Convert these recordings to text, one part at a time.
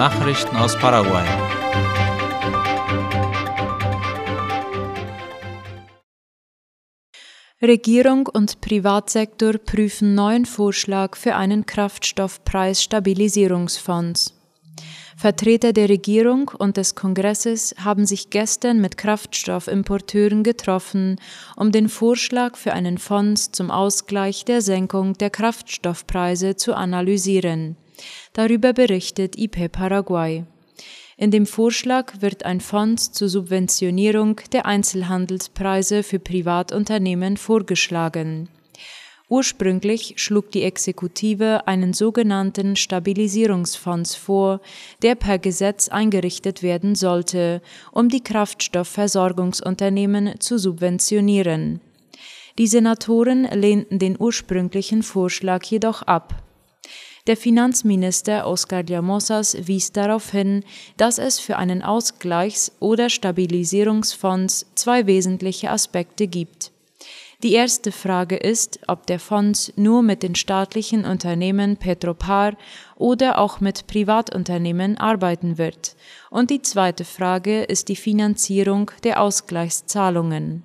Nachrichten aus Paraguay. Regierung und Privatsektor prüfen neuen Vorschlag für einen Kraftstoffpreisstabilisierungsfonds. Vertreter der Regierung und des Kongresses haben sich gestern mit Kraftstoffimporteuren getroffen, um den Vorschlag für einen Fonds zum Ausgleich der Senkung der Kraftstoffpreise zu analysieren. Darüber berichtet IP Paraguay. In dem Vorschlag wird ein Fonds zur Subventionierung der Einzelhandelspreise für Privatunternehmen vorgeschlagen. Ursprünglich schlug die Exekutive einen sogenannten Stabilisierungsfonds vor, der per Gesetz eingerichtet werden sollte, um die Kraftstoffversorgungsunternehmen zu subventionieren. Die Senatoren lehnten den ursprünglichen Vorschlag jedoch ab. Der Finanzminister Oscar Llamosas wies darauf hin, dass es für einen Ausgleichs- oder Stabilisierungsfonds zwei wesentliche Aspekte gibt. Die erste Frage ist, ob der Fonds nur mit den staatlichen Unternehmen Petropar oder auch mit Privatunternehmen arbeiten wird. Und die zweite Frage ist die Finanzierung der Ausgleichszahlungen.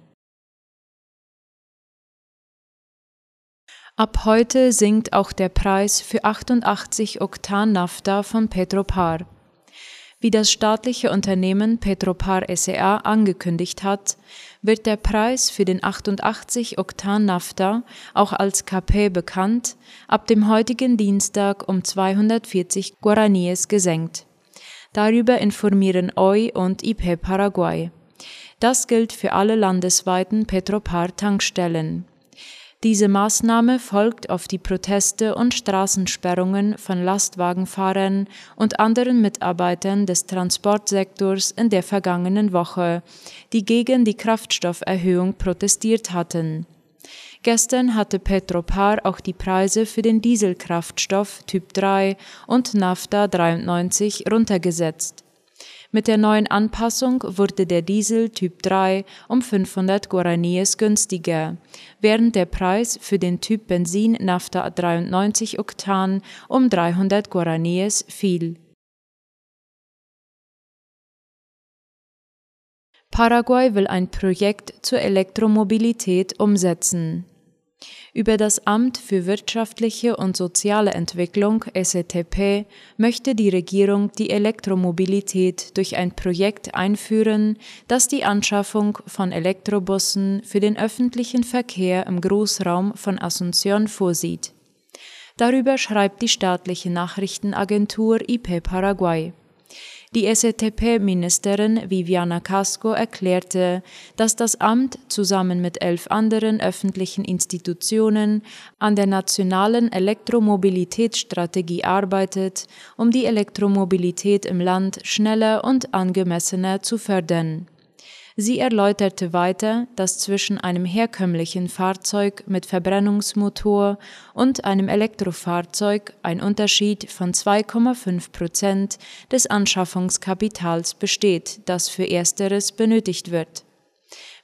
Ab heute sinkt auch der Preis für 88 Oktan Nafta von Petropar. Wie das staatliche Unternehmen Petropar SEA angekündigt hat, wird der Preis für den 88 Oktan Nafta, auch als KP bekannt, ab dem heutigen Dienstag um 240 Guaraníes gesenkt. Darüber informieren OI und IP Paraguay. Das gilt für alle landesweiten Petropar-Tankstellen. Diese Maßnahme folgt auf die Proteste und Straßensperrungen von Lastwagenfahrern und anderen Mitarbeitern des Transportsektors in der vergangenen Woche, die gegen die Kraftstofferhöhung protestiert hatten. Gestern hatte Petropar auch die Preise für den Dieselkraftstoff Typ 3 und Nafta 93 runtergesetzt. Mit der neuen Anpassung wurde der Diesel Typ 3 um 500 Guaraníes günstiger, während der Preis für den Typ Benzin Nafta 93 Oktan um 300 Guaraníes fiel. Paraguay will ein Projekt zur Elektromobilität umsetzen. Über das Amt für wirtschaftliche und soziale Entwicklung SETP möchte die Regierung die Elektromobilität durch ein Projekt einführen, das die Anschaffung von Elektrobussen für den öffentlichen Verkehr im Großraum von Asunción vorsieht. Darüber schreibt die staatliche Nachrichtenagentur IP Paraguay. Die SETP-Ministerin Viviana Casco erklärte, dass das Amt zusammen mit elf anderen öffentlichen Institutionen an der nationalen Elektromobilitätsstrategie arbeitet, um die Elektromobilität im Land schneller und angemessener zu fördern. Sie erläuterte weiter, dass zwischen einem herkömmlichen Fahrzeug mit Verbrennungsmotor und einem Elektrofahrzeug ein Unterschied von 2,5 Prozent des Anschaffungskapitals besteht, das für ersteres benötigt wird.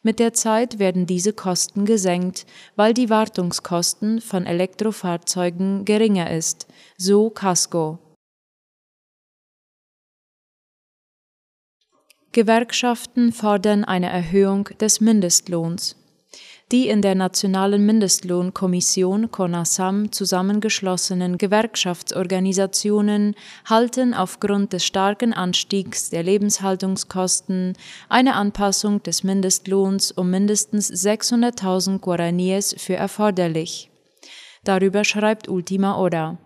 Mit der Zeit werden diese Kosten gesenkt, weil die Wartungskosten von Elektrofahrzeugen geringer ist, so Casco. Gewerkschaften fordern eine Erhöhung des Mindestlohns. Die in der Nationalen Mindestlohnkommission CONASAM zusammengeschlossenen Gewerkschaftsorganisationen halten aufgrund des starken Anstiegs der Lebenshaltungskosten eine Anpassung des Mindestlohns um mindestens 600.000 Guaraníes für erforderlich. Darüber schreibt Ultima Hora.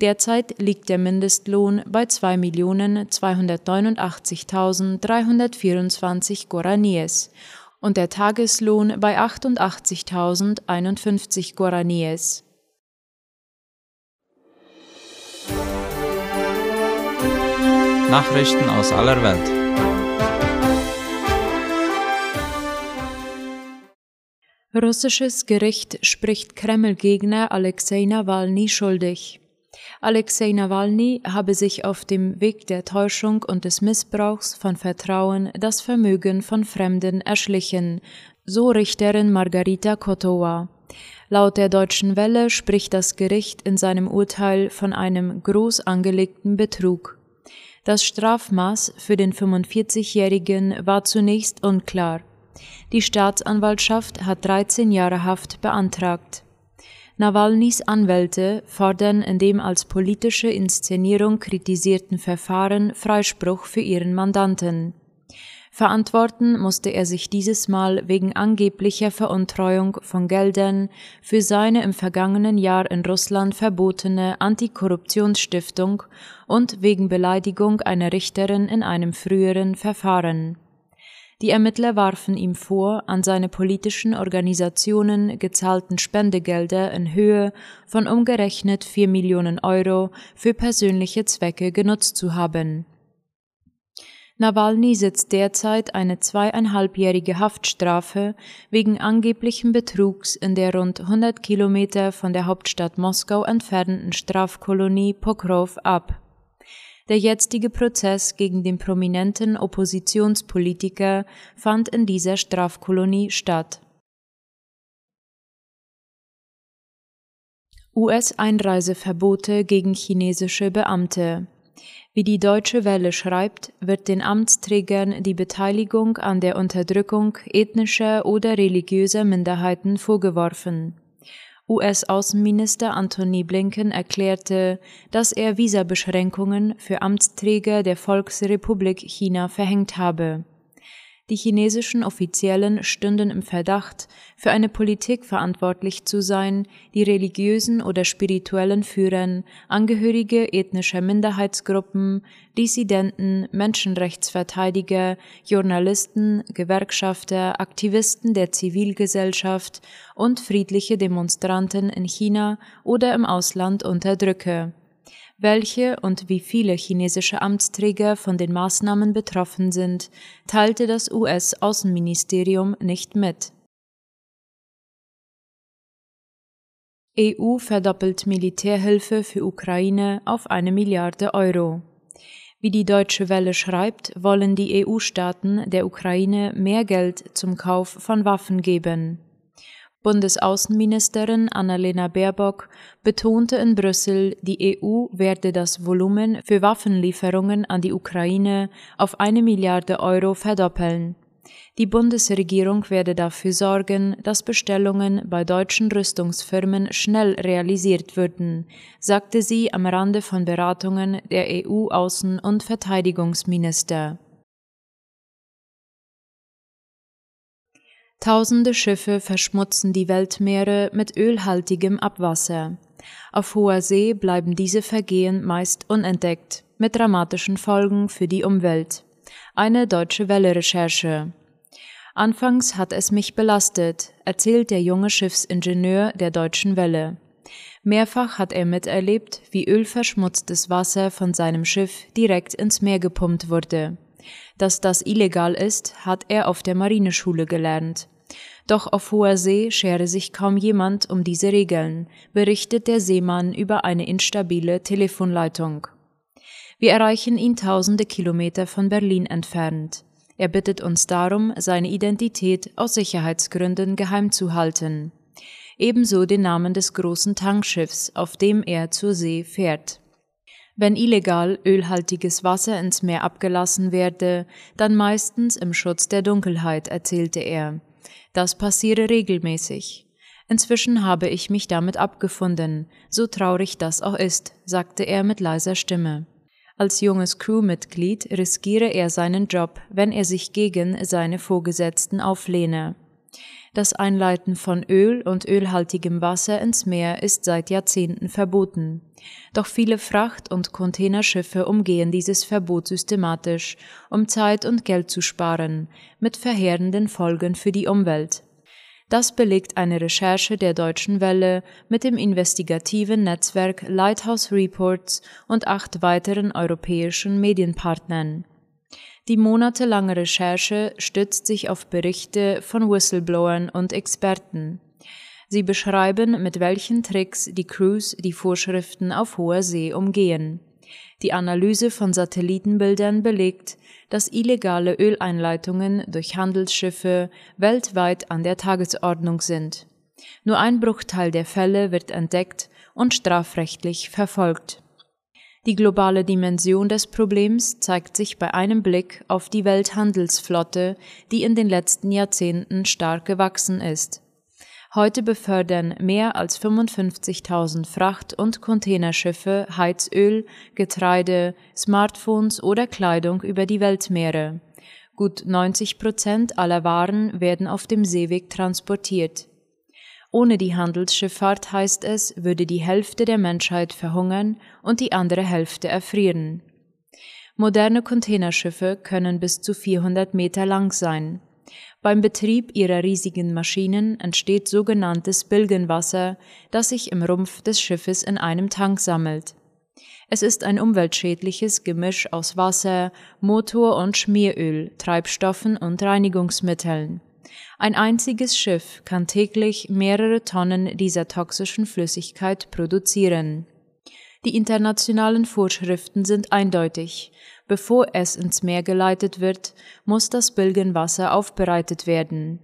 Derzeit liegt der Mindestlohn bei 2.289.324 Guaraníes und der Tageslohn bei 88.051 Guaraníes. Nachrichten aus aller Welt. Russisches Gericht spricht Kreml-Gegner Alexei Nawalny schuldig. Alexei Nawalny habe sich auf dem Weg der Täuschung und des Missbrauchs von Vertrauen das Vermögen von Fremden erschlichen, so Richterin Margarita Kotowa. Laut der Deutschen Welle spricht das Gericht in seinem Urteil von einem groß angelegten Betrug. Das Strafmaß für den 45-Jährigen war zunächst unklar. Die Staatsanwaltschaft hat 13 Jahre Haft beantragt. Nawalnys Anwälte fordern in dem als politische Inszenierung kritisierten Verfahren Freispruch für ihren Mandanten. Verantworten musste er sich dieses Mal wegen angeblicher Veruntreuung von Geldern für seine im vergangenen Jahr in Russland verbotene Antikorruptionsstiftung und wegen Beleidigung einer Richterin in einem früheren Verfahren. Die Ermittler warfen ihm vor, an seine politischen Organisationen gezahlten Spendegelder in Höhe von umgerechnet vier Millionen Euro für persönliche Zwecke genutzt zu haben. Nawalny sitzt derzeit eine zweieinhalbjährige Haftstrafe wegen angeblichen Betrugs in der rund 100 Kilometer von der Hauptstadt Moskau entfernten Strafkolonie Pokrov ab. Der jetzige Prozess gegen den prominenten Oppositionspolitiker fand in dieser Strafkolonie statt. US-Einreiseverbote gegen chinesische Beamte wie die Deutsche Welle schreibt, wird den Amtsträgern die Beteiligung an der Unterdrückung ethnischer oder religiöser Minderheiten vorgeworfen. US-Außenminister Antony Blinken erklärte, dass er Visabeschränkungen für Amtsträger der Volksrepublik China verhängt habe. Die chinesischen Offiziellen stünden im Verdacht, für eine Politik verantwortlich zu sein, die religiösen oder spirituellen Führern, Angehörige ethnischer Minderheitsgruppen, Dissidenten, Menschenrechtsverteidiger, Journalisten, Gewerkschafter, Aktivisten der Zivilgesellschaft und friedliche Demonstranten in China oder im Ausland unterdrücke welche und wie viele chinesische Amtsträger von den Maßnahmen betroffen sind, teilte das US-Außenministerium nicht mit. EU verdoppelt Militärhilfe für Ukraine auf eine Milliarde Euro. Wie die Deutsche Welle schreibt, wollen die EU-Staaten der Ukraine mehr Geld zum Kauf von Waffen geben. Bundesaußenministerin Annalena Baerbock betonte in Brüssel, die EU werde das Volumen für Waffenlieferungen an die Ukraine auf eine Milliarde Euro verdoppeln. Die Bundesregierung werde dafür sorgen, dass Bestellungen bei deutschen Rüstungsfirmen schnell realisiert würden, sagte sie am Rande von Beratungen der EU-Außen- und Verteidigungsminister. Tausende Schiffe verschmutzen die Weltmeere mit ölhaltigem Abwasser. Auf hoher See bleiben diese Vergehen meist unentdeckt, mit dramatischen Folgen für die Umwelt. Eine deutsche Welle-Recherche. Anfangs hat es mich belastet, erzählt der junge Schiffsingenieur der Deutschen Welle. Mehrfach hat er miterlebt, wie ölverschmutztes Wasser von seinem Schiff direkt ins Meer gepumpt wurde. Dass das illegal ist, hat er auf der Marineschule gelernt. Doch auf hoher See schere sich kaum jemand um diese Regeln, berichtet der Seemann über eine instabile Telefonleitung. Wir erreichen ihn tausende Kilometer von Berlin entfernt. Er bittet uns darum, seine Identität aus Sicherheitsgründen geheim zu halten. Ebenso den Namen des großen Tankschiffs, auf dem er zur See fährt. Wenn illegal ölhaltiges Wasser ins Meer abgelassen werde, dann meistens im Schutz der Dunkelheit, erzählte er. Das passiere regelmäßig. Inzwischen habe ich mich damit abgefunden, so traurig das auch ist, sagte er mit leiser Stimme. Als junges Crewmitglied riskiere er seinen Job, wenn er sich gegen seine Vorgesetzten auflehne. Das Einleiten von Öl und ölhaltigem Wasser ins Meer ist seit Jahrzehnten verboten. Doch viele Fracht- und Containerschiffe umgehen dieses Verbot systematisch, um Zeit und Geld zu sparen, mit verheerenden Folgen für die Umwelt. Das belegt eine Recherche der Deutschen Welle mit dem investigativen Netzwerk Lighthouse Reports und acht weiteren europäischen Medienpartnern. Die monatelange Recherche stützt sich auf Berichte von Whistleblowern und Experten. Sie beschreiben, mit welchen Tricks die Crews die Vorschriften auf hoher See umgehen. Die Analyse von Satellitenbildern belegt, dass illegale Öleinleitungen durch Handelsschiffe weltweit an der Tagesordnung sind. Nur ein Bruchteil der Fälle wird entdeckt und strafrechtlich verfolgt. Die globale Dimension des Problems zeigt sich bei einem Blick auf die Welthandelsflotte, die in den letzten Jahrzehnten stark gewachsen ist. Heute befördern mehr als 55.000 Fracht- und Containerschiffe Heizöl, Getreide, Smartphones oder Kleidung über die Weltmeere. Gut 90 Prozent aller Waren werden auf dem Seeweg transportiert. Ohne die Handelsschifffahrt heißt es, würde die Hälfte der Menschheit verhungern und die andere Hälfte erfrieren. Moderne Containerschiffe können bis zu 400 Meter lang sein. Beim Betrieb ihrer riesigen Maschinen entsteht sogenanntes Bilgenwasser, das sich im Rumpf des Schiffes in einem Tank sammelt. Es ist ein umweltschädliches Gemisch aus Wasser, Motor- und Schmieröl, Treibstoffen und Reinigungsmitteln. Ein einziges Schiff kann täglich mehrere Tonnen dieser toxischen Flüssigkeit produzieren. Die internationalen Vorschriften sind eindeutig. Bevor es ins Meer geleitet wird, muss das Bilgenwasser aufbereitet werden.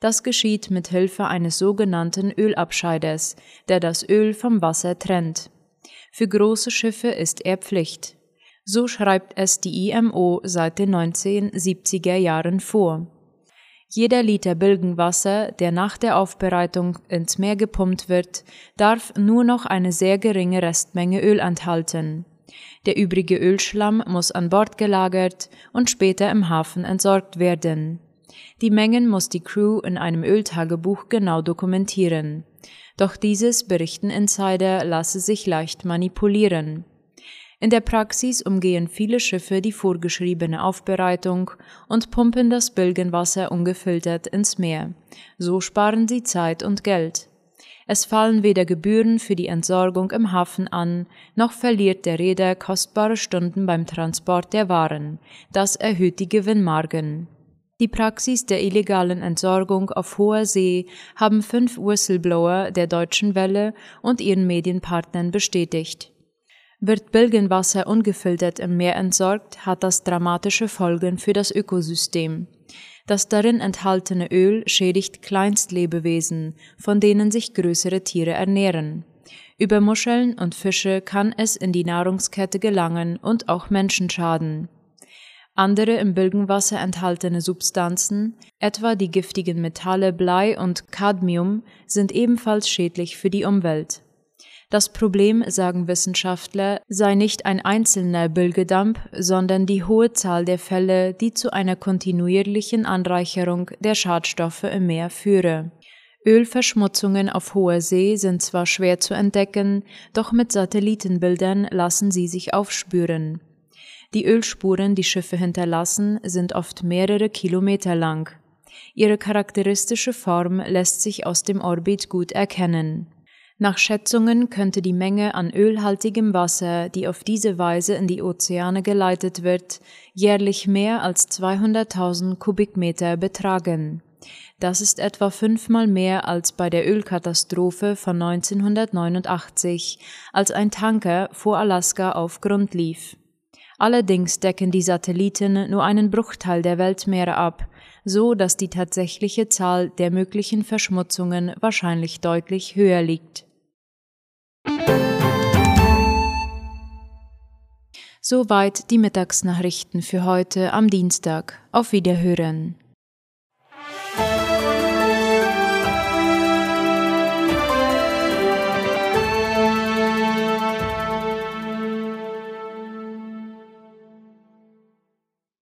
Das geschieht mit Hilfe eines sogenannten Ölabscheiders, der das Öl vom Wasser trennt. Für große Schiffe ist er Pflicht. So schreibt es die IMO seit den 1970er Jahren vor. Jeder Liter Bilgenwasser, der nach der Aufbereitung ins Meer gepumpt wird, darf nur noch eine sehr geringe Restmenge Öl enthalten. Der übrige Ölschlamm muss an Bord gelagert und später im Hafen entsorgt werden. Die Mengen muss die Crew in einem Öltagebuch genau dokumentieren. Doch dieses, berichten Insider, lasse sich leicht manipulieren. In der Praxis umgehen viele Schiffe die vorgeschriebene Aufbereitung und pumpen das Bilgenwasser ungefiltert ins Meer. So sparen sie Zeit und Geld. Es fallen weder Gebühren für die Entsorgung im Hafen an, noch verliert der Reeder kostbare Stunden beim Transport der Waren. Das erhöht die Gewinnmargen. Die Praxis der illegalen Entsorgung auf hoher See haben fünf Whistleblower der Deutschen Welle und ihren Medienpartnern bestätigt. Wird Bilgenwasser ungefiltert im Meer entsorgt, hat das dramatische Folgen für das Ökosystem. Das darin enthaltene Öl schädigt Kleinstlebewesen, von denen sich größere Tiere ernähren. Über Muscheln und Fische kann es in die Nahrungskette gelangen und auch Menschen schaden. Andere im Bilgenwasser enthaltene Substanzen, etwa die giftigen Metalle Blei und Cadmium, sind ebenfalls schädlich für die Umwelt. Das Problem, sagen Wissenschaftler, sei nicht ein einzelner Bilgedamp, sondern die hohe Zahl der Fälle, die zu einer kontinuierlichen Anreicherung der Schadstoffe im Meer führe. Ölverschmutzungen auf hoher See sind zwar schwer zu entdecken, doch mit Satellitenbildern lassen sie sich aufspüren. Die Ölspuren, die Schiffe hinterlassen, sind oft mehrere Kilometer lang. Ihre charakteristische Form lässt sich aus dem Orbit gut erkennen. Nach Schätzungen könnte die Menge an ölhaltigem Wasser, die auf diese Weise in die Ozeane geleitet wird, jährlich mehr als 200.000 Kubikmeter betragen. Das ist etwa fünfmal mehr als bei der Ölkatastrophe von 1989, als ein Tanker vor Alaska auf Grund lief. Allerdings decken die Satelliten nur einen Bruchteil der Weltmeere ab, so dass die tatsächliche Zahl der möglichen Verschmutzungen wahrscheinlich deutlich höher liegt. Soweit die Mittagsnachrichten für heute am Dienstag. Auf Wiederhören.